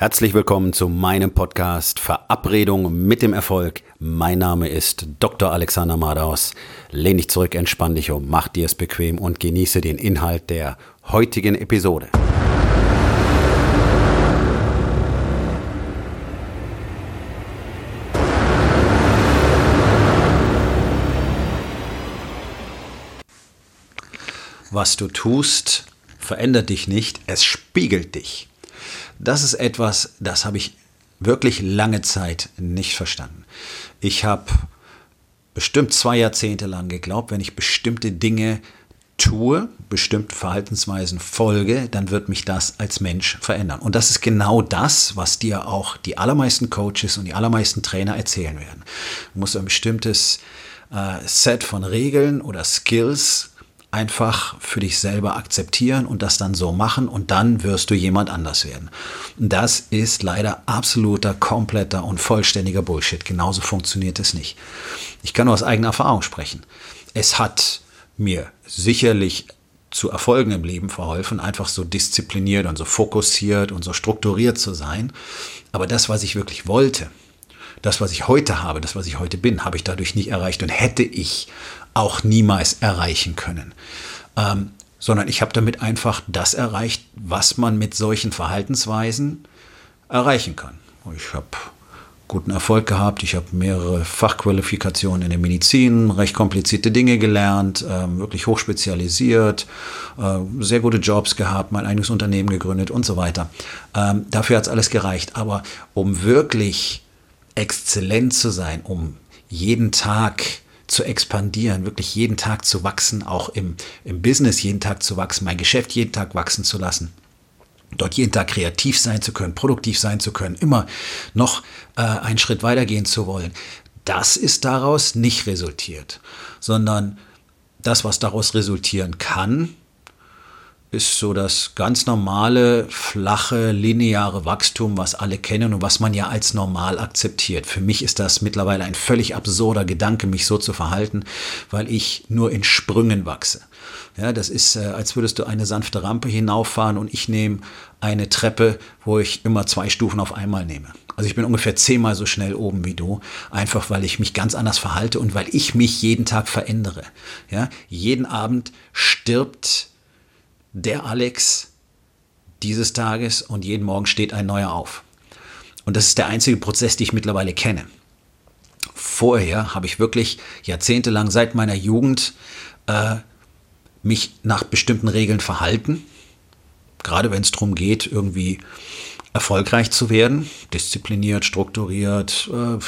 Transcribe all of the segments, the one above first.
Herzlich willkommen zu meinem Podcast Verabredung mit dem Erfolg. Mein Name ist Dr. Alexander Madaus. Lehn dich zurück, entspann dich um, mach dir es bequem und genieße den Inhalt der heutigen Episode. Was du tust, verändert dich nicht, es spiegelt dich. Das ist etwas, das habe ich wirklich lange Zeit nicht verstanden. Ich habe bestimmt zwei Jahrzehnte lang geglaubt, wenn ich bestimmte Dinge tue, bestimmte Verhaltensweisen folge, dann wird mich das als Mensch verändern. Und das ist genau das, was dir auch die allermeisten Coaches und die allermeisten Trainer erzählen werden. Du musst ein bestimmtes äh, Set von Regeln oder Skills einfach für dich selber akzeptieren und das dann so machen und dann wirst du jemand anders werden. Das ist leider absoluter, kompletter und vollständiger Bullshit. Genauso funktioniert es nicht. Ich kann nur aus eigener Erfahrung sprechen. Es hat mir sicherlich zu Erfolgen im Leben verholfen, einfach so diszipliniert und so fokussiert und so strukturiert zu sein. Aber das, was ich wirklich wollte, das, was ich heute habe, das, was ich heute bin, habe ich dadurch nicht erreicht und hätte ich auch niemals erreichen können. Ähm, sondern ich habe damit einfach das erreicht, was man mit solchen Verhaltensweisen erreichen kann. Ich habe guten Erfolg gehabt. Ich habe mehrere Fachqualifikationen in der Medizin, recht komplizierte Dinge gelernt, äh, wirklich hochspezialisiert, äh, sehr gute Jobs gehabt, mein eigenes Unternehmen gegründet und so weiter. Ähm, dafür hat es alles gereicht. Aber um wirklich exzellent zu sein, um jeden Tag zu expandieren, wirklich jeden Tag zu wachsen, auch im, im Business jeden Tag zu wachsen, mein Geschäft jeden Tag wachsen zu lassen dort jeden Tag kreativ sein zu können, produktiv sein zu können, immer noch äh, einen Schritt weitergehen zu wollen. Das ist daraus nicht resultiert, sondern das, was daraus resultieren kann, ist so das ganz normale, flache, lineare Wachstum, was alle kennen und was man ja als normal akzeptiert. Für mich ist das mittlerweile ein völlig absurder Gedanke, mich so zu verhalten, weil ich nur in Sprüngen wachse. Ja, das ist, äh, als würdest du eine sanfte Rampe hinauffahren und ich nehme eine Treppe, wo ich immer zwei Stufen auf einmal nehme. Also ich bin ungefähr zehnmal so schnell oben wie du, einfach weil ich mich ganz anders verhalte und weil ich mich jeden Tag verändere. Ja, jeden Abend stirbt der Alex dieses Tages und jeden Morgen steht ein neuer auf. Und das ist der einzige Prozess, den ich mittlerweile kenne. Vorher habe ich wirklich jahrzehntelang seit meiner Jugend äh, mich nach bestimmten Regeln verhalten. Gerade wenn es darum geht, irgendwie erfolgreich zu werden, diszipliniert, strukturiert, äh,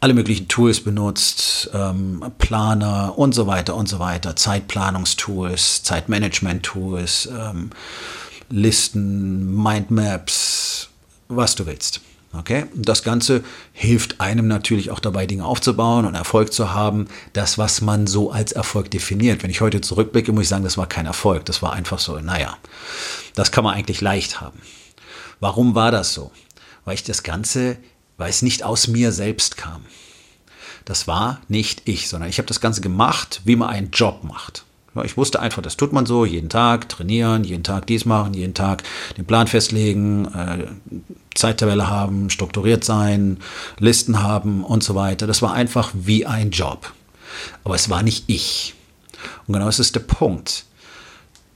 alle möglichen Tools benutzt, ähm, Planer und so weiter und so weiter, Zeitplanungstools, Zeitmanagement-Tools, ähm, Listen, Mindmaps, was du willst. Okay? Das Ganze hilft einem natürlich auch dabei, Dinge aufzubauen und Erfolg zu haben. Das, was man so als Erfolg definiert. Wenn ich heute zurückblicke, muss ich sagen, das war kein Erfolg. Das war einfach so, naja, das kann man eigentlich leicht haben. Warum war das so? Weil ich das Ganze weil es nicht aus mir selbst kam. Das war nicht ich, sondern ich habe das Ganze gemacht, wie man einen Job macht. Ich wusste einfach, das tut man so, jeden Tag trainieren, jeden Tag dies machen, jeden Tag den Plan festlegen, äh, Zeittabelle haben, strukturiert sein, Listen haben und so weiter. Das war einfach wie ein Job. Aber es war nicht ich. Und genau das ist der Punkt.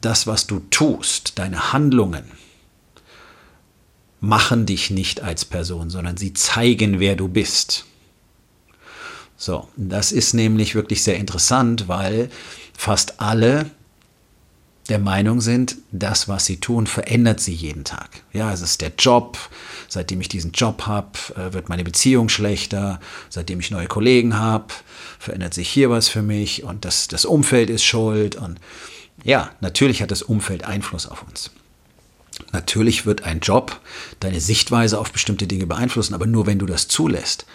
Das, was du tust, deine Handlungen, machen dich nicht als Person, sondern sie zeigen, wer du bist. So, das ist nämlich wirklich sehr interessant, weil fast alle der Meinung sind, das, was sie tun, verändert sie jeden Tag. Ja, es ist der Job. Seitdem ich diesen Job habe, äh, wird meine Beziehung schlechter. Seitdem ich neue Kollegen habe, verändert sich hier was für mich und das, das Umfeld ist schuld. Und ja, natürlich hat das Umfeld Einfluss auf uns. Natürlich wird ein Job deine Sichtweise auf bestimmte Dinge beeinflussen, aber nur wenn du das zulässt.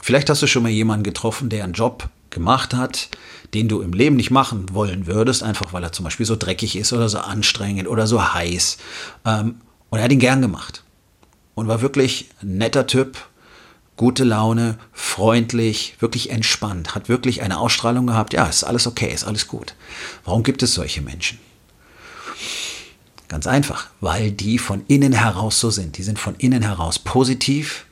Vielleicht hast du schon mal jemanden getroffen, der einen Job gemacht hat, den du im Leben nicht machen wollen würdest, einfach weil er zum Beispiel so dreckig ist oder so anstrengend oder so heiß. Ähm, und er hat ihn gern gemacht. Und war wirklich ein netter Typ, gute Laune, freundlich, wirklich entspannt, hat wirklich eine Ausstrahlung gehabt, ja, ist alles okay, ist alles gut. Warum gibt es solche Menschen? Ganz einfach, weil die von innen heraus so sind. Die sind von innen heraus positiv,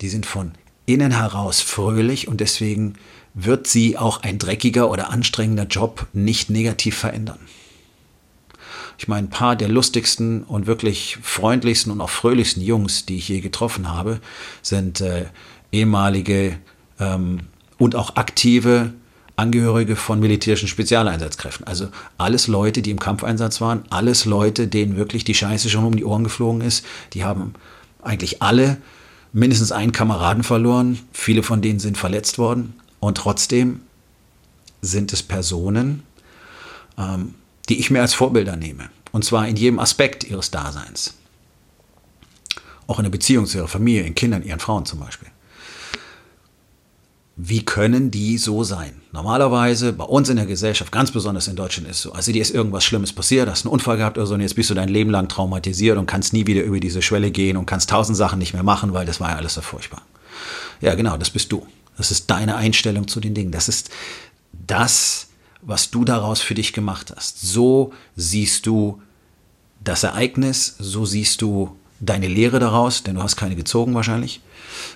die sind von innen heraus fröhlich und deswegen wird sie auch ein dreckiger oder anstrengender Job nicht negativ verändern. Ich meine, ein paar der lustigsten und wirklich freundlichsten und auch fröhlichsten Jungs, die ich je getroffen habe, sind äh, ehemalige ähm, und auch aktive Angehörige von militärischen Spezialeinsatzkräften. Also alles Leute, die im Kampfeinsatz waren, alles Leute, denen wirklich die Scheiße schon um die Ohren geflogen ist. Die haben eigentlich alle mindestens einen Kameraden verloren. Viele von denen sind verletzt worden. Und trotzdem sind es Personen, ähm, die ich mir als Vorbilder nehme. Und zwar in jedem Aspekt ihres Daseins. Auch in der Beziehung zu ihrer Familie, ihren Kindern, ihren Frauen zum Beispiel. Wie können die so sein? Normalerweise bei uns in der Gesellschaft, ganz besonders in Deutschland, ist so. Also dir ist irgendwas Schlimmes passiert, hast einen Unfall gehabt oder so und jetzt bist du dein Leben lang traumatisiert und kannst nie wieder über diese Schwelle gehen und kannst tausend Sachen nicht mehr machen, weil das war ja alles so furchtbar. Ja, genau, das bist du. Das ist deine Einstellung zu den Dingen. Das ist das, was du daraus für dich gemacht hast. So siehst du das Ereignis, so siehst du deine Lehre daraus, denn du hast keine gezogen wahrscheinlich.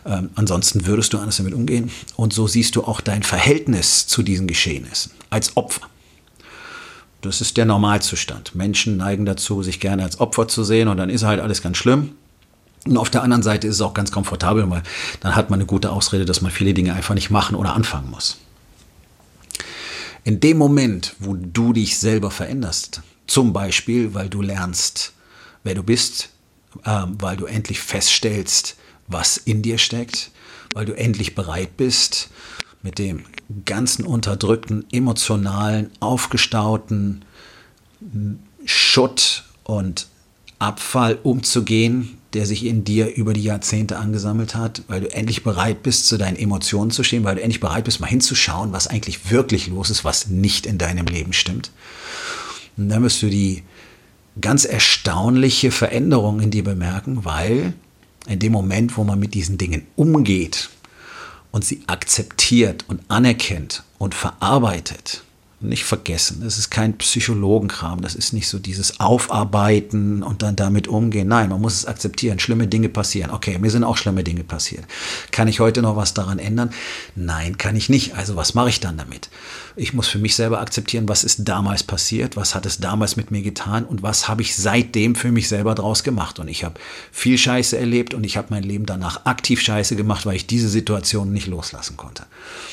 Ähm, ansonsten würdest du anders damit umgehen. Und so siehst du auch dein Verhältnis zu diesen Geschehnissen als Opfer. Das ist der Normalzustand. Menschen neigen dazu, sich gerne als Opfer zu sehen und dann ist halt alles ganz schlimm. Und auf der anderen Seite ist es auch ganz komfortabel, weil dann hat man eine gute Ausrede, dass man viele Dinge einfach nicht machen oder anfangen muss. In dem Moment, wo du dich selber veränderst, zum Beispiel, weil du lernst, wer du bist, weil du endlich feststellst, was in dir steckt, weil du endlich bereit bist, mit dem ganzen unterdrückten, emotionalen, aufgestauten Schutt und Abfall umzugehen, der sich in dir über die Jahrzehnte angesammelt hat, weil du endlich bereit bist, zu deinen Emotionen zu stehen, weil du endlich bereit bist, mal hinzuschauen, was eigentlich wirklich los ist, was nicht in deinem Leben stimmt. Und dann wirst du die ganz erstaunliche Veränderung in dir bemerken, weil in dem Moment, wo man mit diesen Dingen umgeht und sie akzeptiert und anerkennt und verarbeitet, nicht vergessen. Das ist kein Psychologenkram. Das ist nicht so dieses Aufarbeiten und dann damit umgehen. Nein, man muss es akzeptieren. Schlimme Dinge passieren. Okay, mir sind auch schlimme Dinge passiert. Kann ich heute noch was daran ändern? Nein, kann ich nicht. Also was mache ich dann damit? Ich muss für mich selber akzeptieren, was ist damals passiert, was hat es damals mit mir getan und was habe ich seitdem für mich selber draus gemacht. Und ich habe viel Scheiße erlebt und ich habe mein Leben danach aktiv Scheiße gemacht, weil ich diese Situation nicht loslassen konnte.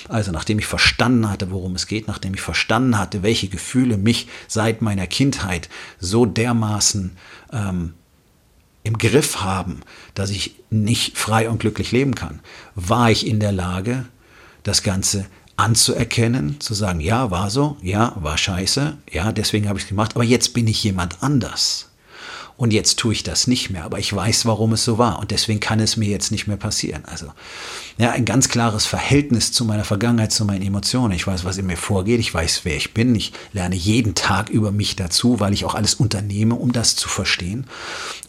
Also nachdem ich verstanden hatte, worum es geht, nachdem ich verstanden hatte, welche Gefühle mich seit meiner Kindheit so dermaßen ähm, im Griff haben, dass ich nicht frei und glücklich leben kann, war ich in der Lage, das Ganze anzuerkennen, zu sagen, ja, war so, ja, war scheiße, ja, deswegen habe ich es gemacht, aber jetzt bin ich jemand anders. Und jetzt tue ich das nicht mehr, aber ich weiß, warum es so war und deswegen kann es mir jetzt nicht mehr passieren. Also ja, ein ganz klares Verhältnis zu meiner Vergangenheit, zu meinen Emotionen. Ich weiß, was in mir vorgeht, ich weiß, wer ich bin. Ich lerne jeden Tag über mich dazu, weil ich auch alles unternehme, um das zu verstehen.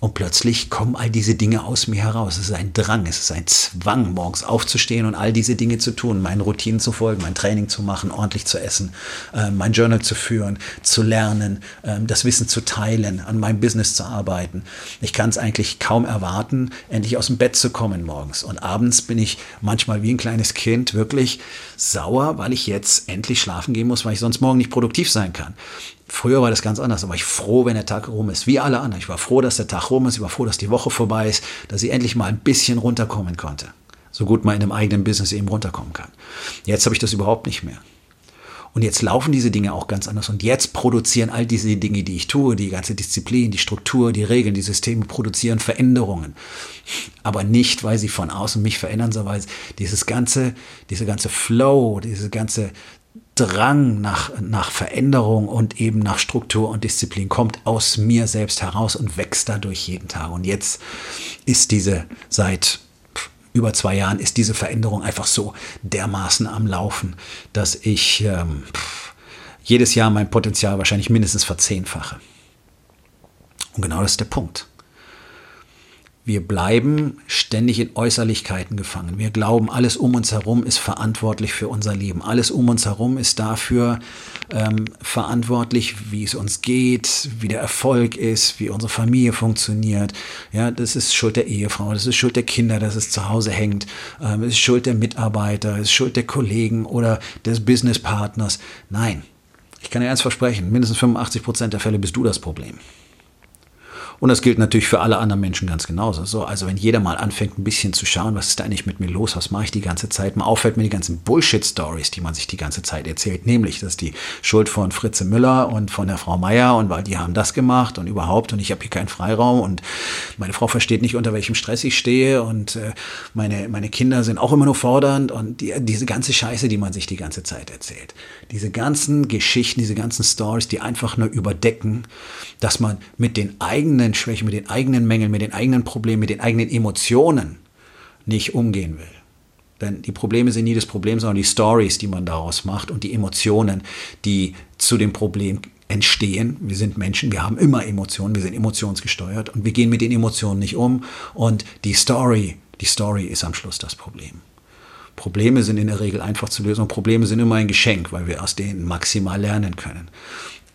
Und plötzlich kommen all diese Dinge aus mir heraus. Es ist ein Drang, es ist ein Zwang, morgens aufzustehen und all diese Dinge zu tun, meinen Routinen zu folgen, mein Training zu machen, ordentlich zu essen, äh, mein Journal zu führen, zu lernen, äh, das Wissen zu teilen, an meinem Business zu arbeiten. Ich kann es eigentlich kaum erwarten, endlich aus dem Bett zu kommen morgens. Und abends bin ich manchmal wie ein kleines Kind wirklich sauer, weil ich jetzt endlich schlafen gehen muss, weil ich sonst morgen nicht produktiv sein kann. Früher war das ganz anders, aber ich froh, wenn der Tag rum ist, wie alle anderen. Ich war froh, dass der Tag rum ist, ich war froh, dass die Woche vorbei ist, dass ich endlich mal ein bisschen runterkommen konnte. So gut man in einem eigenen Business eben runterkommen kann. Jetzt habe ich das überhaupt nicht mehr. Und jetzt laufen diese Dinge auch ganz anders. Und jetzt produzieren all diese Dinge, die ich tue, die ganze Disziplin, die Struktur, die Regeln, die Systeme produzieren Veränderungen. Aber nicht, weil sie von außen mich verändern, sondern weil dieses ganze, diese ganze Flow, diese ganze Drang nach, nach Veränderung und eben nach Struktur und Disziplin kommt aus mir selbst heraus und wächst dadurch jeden Tag. Und jetzt ist diese seit über zwei Jahren ist diese Veränderung einfach so dermaßen am Laufen, dass ich ähm, jedes Jahr mein Potenzial wahrscheinlich mindestens verzehnfache. Und genau das ist der Punkt. Wir bleiben ständig in Äußerlichkeiten gefangen. Wir glauben, alles um uns herum ist verantwortlich für unser Leben. Alles um uns herum ist dafür ähm, verantwortlich, wie es uns geht, wie der Erfolg ist, wie unsere Familie funktioniert. Ja, das ist Schuld der Ehefrau, das ist Schuld der Kinder, dass es zu Hause hängt. Ähm, es ist Schuld der Mitarbeiter, es ist Schuld der Kollegen oder des Businesspartners. Nein, ich kann dir eins versprechen, mindestens 85 Prozent der Fälle bist du das Problem. Und das gilt natürlich für alle anderen Menschen ganz genauso. So, also wenn jeder mal anfängt, ein bisschen zu schauen, was ist da eigentlich mit mir los, was mache ich die ganze Zeit, mal auffällt mir die ganzen Bullshit-Stories, die man sich die ganze Zeit erzählt, nämlich, das ist die Schuld von Fritze Müller und von der Frau Meier und weil die haben das gemacht und überhaupt und ich habe hier keinen Freiraum und meine Frau versteht nicht, unter welchem Stress ich stehe und äh, meine, meine Kinder sind auch immer nur fordernd und die, diese ganze Scheiße, die man sich die ganze Zeit erzählt. Diese ganzen Geschichten, diese ganzen Stories, die einfach nur überdecken, dass man mit den eigenen eigenen Schwächen, mit den eigenen Mängeln, mit den eigenen Problemen, mit den eigenen Emotionen nicht umgehen will. Denn die Probleme sind nie das Problem, sondern die Stories, die man daraus macht und die Emotionen, die zu dem Problem entstehen. Wir sind Menschen, wir haben immer Emotionen, wir sind emotionsgesteuert und wir gehen mit den Emotionen nicht um. Und die Story, die Story ist am Schluss das Problem. Probleme sind in der Regel einfach zu lösen und Probleme sind immer ein Geschenk, weil wir aus denen maximal lernen können.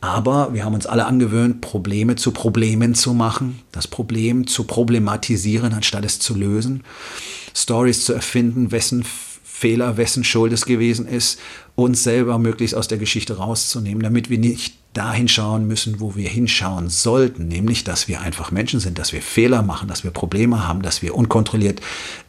Aber wir haben uns alle angewöhnt, Probleme zu Problemen zu machen, das Problem zu problematisieren, anstatt es zu lösen, Stories zu erfinden, wessen Fehler, wessen Schuld es gewesen ist, uns selber möglichst aus der Geschichte rauszunehmen, damit wir nicht dahin schauen müssen, wo wir hinschauen sollten, nämlich, dass wir einfach Menschen sind, dass wir Fehler machen, dass wir Probleme haben, dass wir unkontrolliert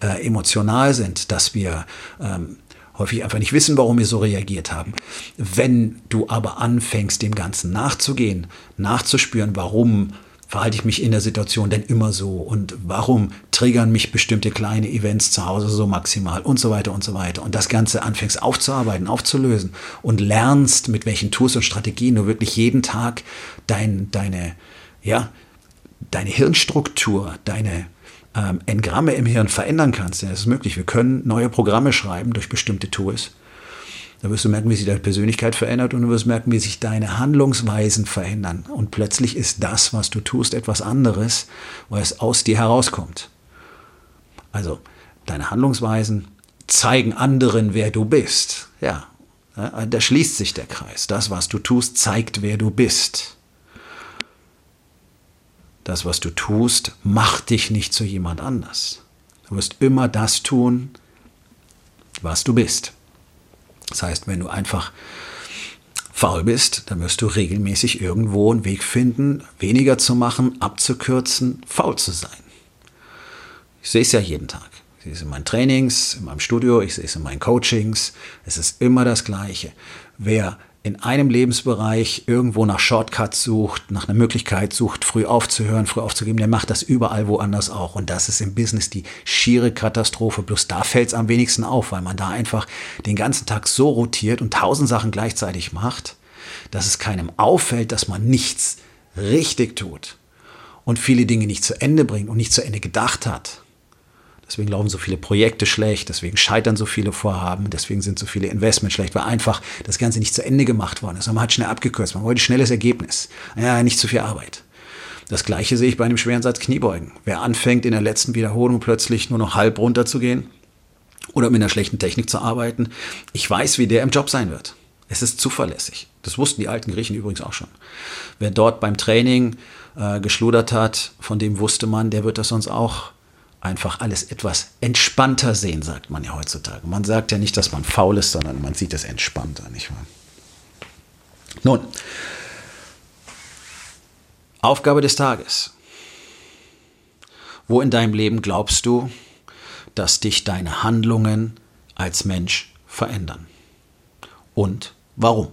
äh, emotional sind, dass wir ähm, häufig einfach nicht wissen, warum wir so reagiert haben. Wenn du aber anfängst, dem Ganzen nachzugehen, nachzuspüren, warum verhalte ich mich in der Situation denn immer so und warum triggern mich bestimmte kleine Events zu Hause so maximal und so weiter und so weiter und das Ganze anfängst aufzuarbeiten, aufzulösen und lernst, mit welchen Tools und Strategien du wirklich jeden Tag dein, deine, ja, deine Hirnstruktur, deine ähm, Engramme im Hirn verändern kannst, denn das ist möglich. Wir können neue Programme schreiben durch bestimmte Tools. Da wirst du merken, wie sich deine Persönlichkeit verändert und du wirst merken, wie sich deine Handlungsweisen verändern. Und plötzlich ist das, was du tust, etwas anderes, weil es aus dir herauskommt. Also, deine Handlungsweisen zeigen anderen, wer du bist. Ja, da schließt sich der Kreis. Das, was du tust, zeigt, wer du bist. Das, was du tust, macht dich nicht zu jemand anders. Du wirst immer das tun, was du bist. Das heißt, wenn du einfach faul bist, dann wirst du regelmäßig irgendwo einen Weg finden, weniger zu machen, abzukürzen, faul zu sein. Ich sehe es ja jeden Tag. Ich sehe es in meinen Trainings, in meinem Studio, ich sehe es in meinen Coachings. Es ist immer das Gleiche. Wer in einem Lebensbereich irgendwo nach Shortcuts sucht, nach einer Möglichkeit sucht, früh aufzuhören, früh aufzugeben, der macht das überall woanders auch. Und das ist im Business die schiere Katastrophe. Bloß da fällt es am wenigsten auf, weil man da einfach den ganzen Tag so rotiert und tausend Sachen gleichzeitig macht, dass es keinem auffällt, dass man nichts richtig tut und viele Dinge nicht zu Ende bringt und nicht zu Ende gedacht hat. Deswegen laufen so viele Projekte schlecht, deswegen scheitern so viele Vorhaben, deswegen sind so viele Investments schlecht, weil einfach das Ganze nicht zu Ende gemacht worden ist. Man hat schnell abgekürzt, man wollte schnelles Ergebnis. Ja, nicht zu viel Arbeit. Das gleiche sehe ich bei einem schweren Satz Kniebeugen. Wer anfängt, in der letzten Wiederholung plötzlich nur noch halb runter zu gehen oder mit einer schlechten Technik zu arbeiten, ich weiß, wie der im Job sein wird. Es ist zuverlässig. Das wussten die alten Griechen übrigens auch schon. Wer dort beim Training äh, geschludert hat, von dem wusste man, der wird das sonst auch einfach alles etwas entspannter sehen, sagt man ja heutzutage. Man sagt ja nicht, dass man faul ist, sondern man sieht es entspannter, nicht wahr? Nun, Aufgabe des Tages. Wo in deinem Leben glaubst du, dass dich deine Handlungen als Mensch verändern? Und warum?